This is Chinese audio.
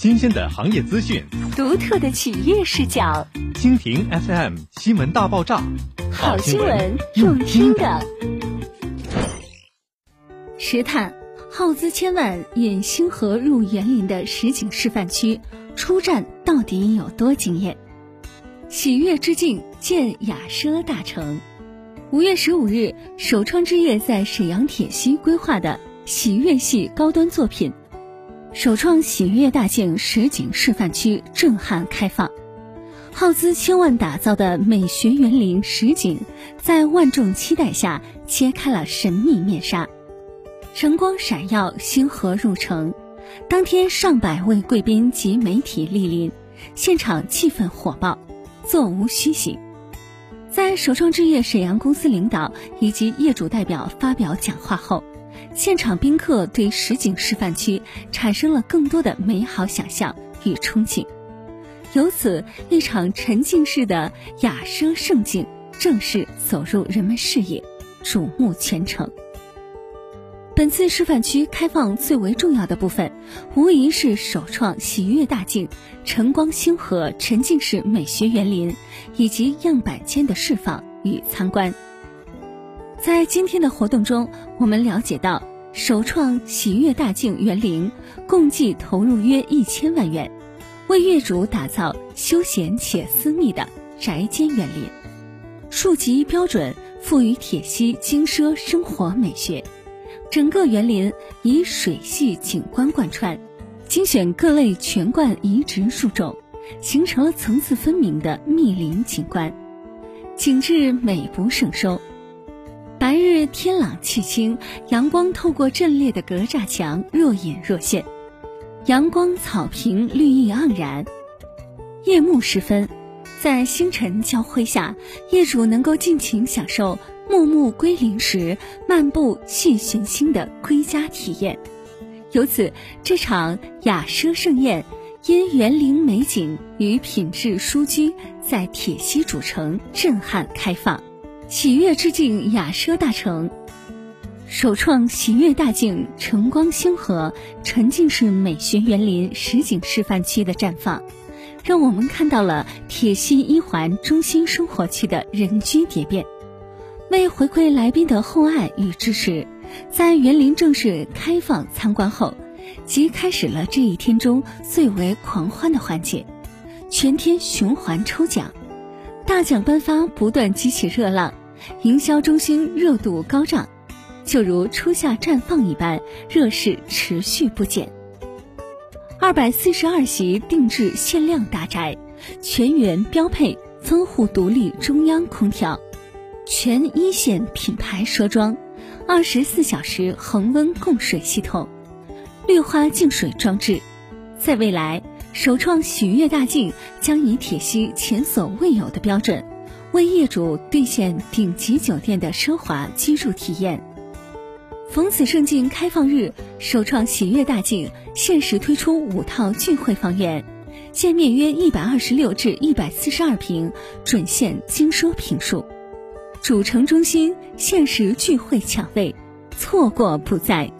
新鲜的行业资讯，独特的企业视角。蜻蜓 FM 新闻大爆炸，好新闻用听的。石炭耗资千万引星河入园林的实景示范区出战到底有多惊艳？喜悦之境建雅奢大城。五月十五日，首创之夜在沈阳铁西规划的喜悦系高端作品——首创喜悦大境实景示范区震撼开放。耗资千万打造的美学园林实景，在万众期待下揭开了神秘面纱。晨光闪耀，星河入城。当天，上百位贵宾及媒体莅临，现场气氛火爆，座无虚席。在首创置业，沈阳公司领导以及业主代表发表讲话后，现场宾客对实景示范区产生了更多的美好想象与憧憬。由此，一场沉浸式的雅奢盛景正式走入人们视野，瞩目全城。本次示范区开放最为重要的部分，无疑是首创喜悦大境、晨光星河沉浸式美学园林以及样板间的释放与参观。在今天的活动中，我们了解到，首创喜悦大境园林共计投入约一千万元，为业主打造休闲且私密的宅间园林，树级标准赋予铁西精奢生活美学。整个园林以水系景观贯穿，精选各类全冠移植树种，形成了层次分明的密林景观，景致美不胜收。白日天朗气清，阳光透过阵列的格栅墙若隐若现，阳光草坪绿意盎然。夜幕时分，在星辰交辉下，业主能够尽情享受。暮暮归林时，漫步细寻星的归家体验。由此，这场雅奢盛宴因园林美景与品质殊居，在铁西主城震撼开放。喜悦致敬雅奢大城，首创喜悦大境晨光星河沉浸式美学园林实景示范区的绽放，让我们看到了铁西一环中心生活区的人居蝶变。为回馈来宾的厚爱与支持，在园林正式开放参观后，即开始了这一天中最为狂欢的环节——全天循环抽奖。大奖颁发不断激起热浪，营销中心热度高涨，就如初夏绽放一般，热势持续不减。二百四十二席定制限量大宅，全员标配分户独立中央空调。全一线品牌奢装，二十四小时恒温供水系统，绿化净水装置，在未来，首创喜悦大境将以铁西前所未有的标准，为业主兑现顶级酒店的奢华居住体验。逢此盛境开放日，首创喜悦大境限时推出五套聚会房源，建面约一百二十六至一百四十二平，准现精奢平数。主城中心限时聚会抢位，错过不再。